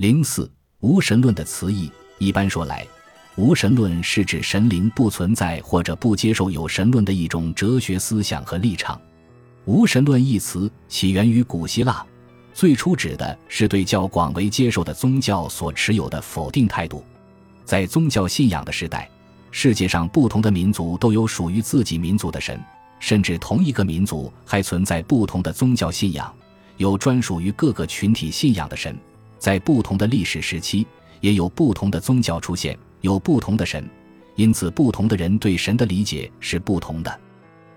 零四无神论的词义，一般说来，无神论是指神灵不存在或者不接受有神论的一种哲学思想和立场。无神论一词起源于古希腊，最初指的是对较广为接受的宗教所持有的否定态度。在宗教信仰的时代，世界上不同的民族都有属于自己民族的神。甚至同一个民族还存在不同的宗教信仰，有专属于各个群体信仰的神。在不同的历史时期，也有不同的宗教出现，有不同的神，因此不同的人对神的理解是不同的。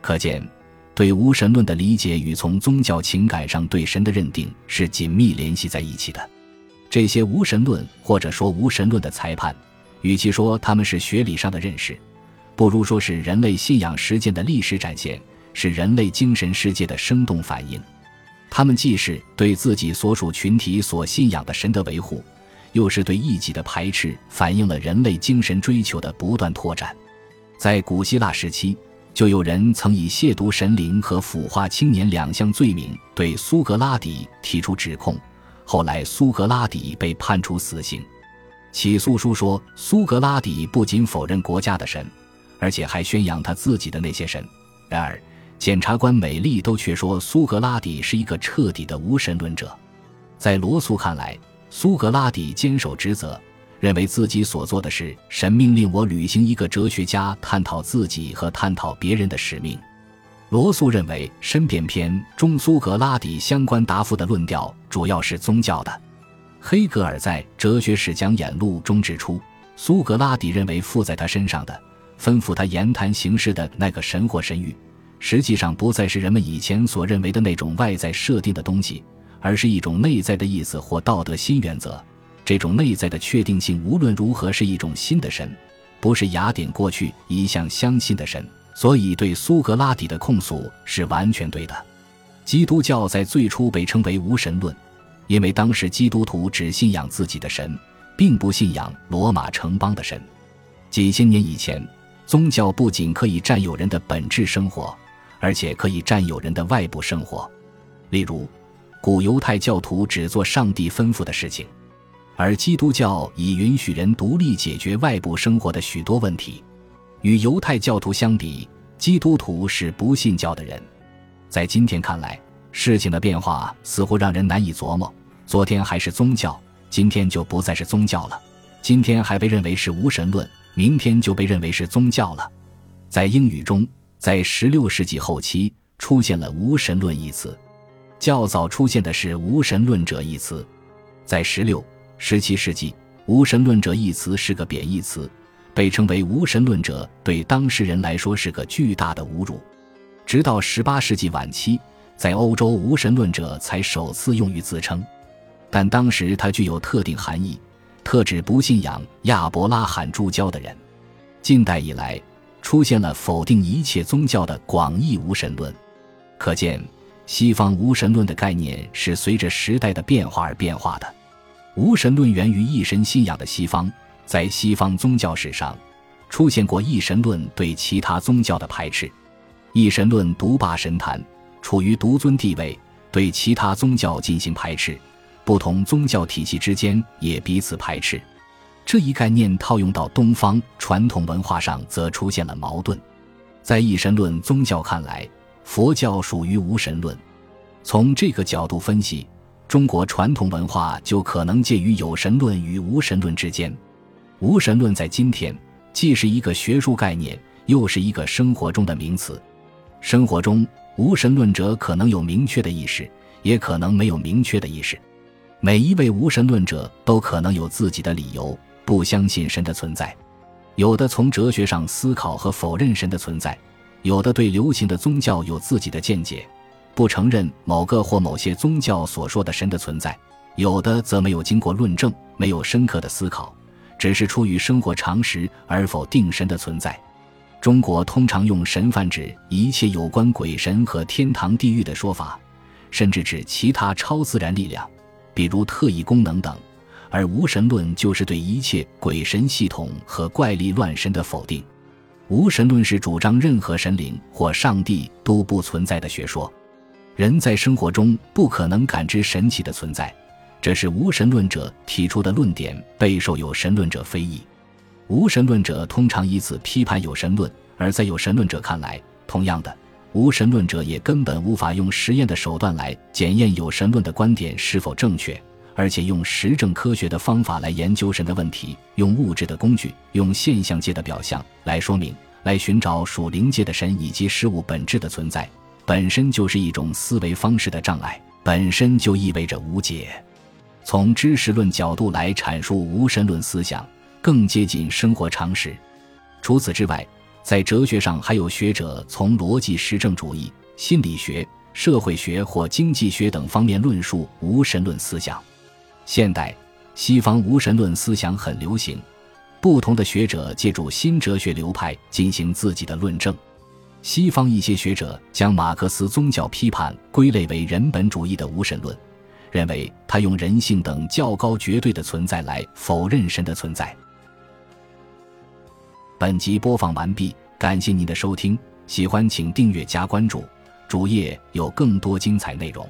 可见，对无神论的理解与从宗教情感上对神的认定是紧密联系在一起的。这些无神论或者说无神论的裁判，与其说他们是学理上的认识。不如说是人类信仰实践的历史展现，是人类精神世界的生动反映。他们既是对自己所属群体所信仰的神的维护，又是对异己的排斥，反映了人类精神追求的不断拓展。在古希腊时期，就有人曾以亵渎神灵和腐化青年两项罪名对苏格拉底提出指控，后来苏格拉底被判处死刑。起诉书说，苏格拉底不仅否认国家的神。而且还宣扬他自己的那些神。然而，检察官美丽都却说苏格拉底是一个彻底的无神论者。在罗素看来，苏格拉底坚守职责，认为自己所做的事，神命令我履行一个哲学家探讨自己和探讨别人的使命。罗素认为，《申辩篇》中苏格拉底相关答复的论调主要是宗教的。黑格尔在《哲学史讲演录》中指出，苏格拉底认为附在他身上的。吩咐他言谈行事的那个神或神谕，实际上不再是人们以前所认为的那种外在设定的东西，而是一种内在的意思或道德新原则。这种内在的确定性无论如何是一种新的神，不是雅典过去一向相信的神。所以，对苏格拉底的控诉是完全对的。基督教在最初被称为无神论，因为当时基督徒只信仰自己的神，并不信仰罗马城邦的神。几千年以前。宗教不仅可以占有人的本质生活，而且可以占有人的外部生活。例如，古犹太教徒只做上帝吩咐的事情，而基督教已允许人独立解决外部生活的许多问题。与犹太教徒相比，基督徒是不信教的人。在今天看来，事情的变化似乎让人难以琢磨。昨天还是宗教，今天就不再是宗教了；今天还被认为是无神论。明天就被认为是宗教了。在英语中，在16世纪后期出现了“无神论”一词，较早出现的是“无神论者”一词。在16、17世纪，“无神论者”一词是个贬义词，被称为“无神论者”对当事人来说是个巨大的侮辱。直到18世纪晚期，在欧洲“无神论者”才首次用于自称，但当时它具有特定含义。特指不信仰亚伯拉罕诸教的人。近代以来，出现了否定一切宗教的广义无神论。可见，西方无神论的概念是随着时代的变化而变化的。无神论源于一神信仰的西方，在西方宗教史上，出现过一神论对其他宗教的排斥。一神论独霸神坛，处于独尊地位，对其他宗教进行排斥。不同宗教体系之间也彼此排斥，这一概念套用到东方传统文化上，则出现了矛盾。在一神论宗教看来，佛教属于无神论。从这个角度分析，中国传统文化就可能介于有神论与无神论之间。无神论在今天既是一个学术概念，又是一个生活中的名词。生活中，无神论者可能有明确的意识，也可能没有明确的意识。每一位无神论者都可能有自己的理由不相信神的存在，有的从哲学上思考和否认神的存在，有的对流行的宗教有自己的见解，不承认某个或某些宗教所说的神的存在，有的则没有经过论证，没有深刻的思考，只是出于生活常识而否定神的存在。中国通常用神泛指一切有关鬼神和天堂地狱的说法，甚至指其他超自然力量。比如特异功能等，而无神论就是对一切鬼神系统和怪力乱神的否定。无神论是主张任何神灵或上帝都不存在的学说。人在生活中不可能感知神奇的存在，这是无神论者提出的论点备受有神论者非议。无神论者通常以此批判有神论，而在有神论者看来，同样的，无神论者也根本无法用实验的手段来检验有神论的观点是否正确，而且用实证科学的方法来研究神的问题，用物质的工具，用现象界的表象来说明、来寻找属灵界的神以及事物本质的存在，本身就是一种思维方式的障碍，本身就意味着无解。从知识论角度来阐述无神论思想。更接近生活常识。除此之外，在哲学上还有学者从逻辑实证主义、心理学、社会学或经济学等方面论述无神论思想。现代西方无神论思想很流行，不同的学者借助新哲学流派进行自己的论证。西方一些学者将马克思宗教批判归类为人本主义的无神论，认为他用人性等较高绝对的存在来否认神的存在。本集播放完毕，感谢您的收听，喜欢请订阅加关注，主页有更多精彩内容。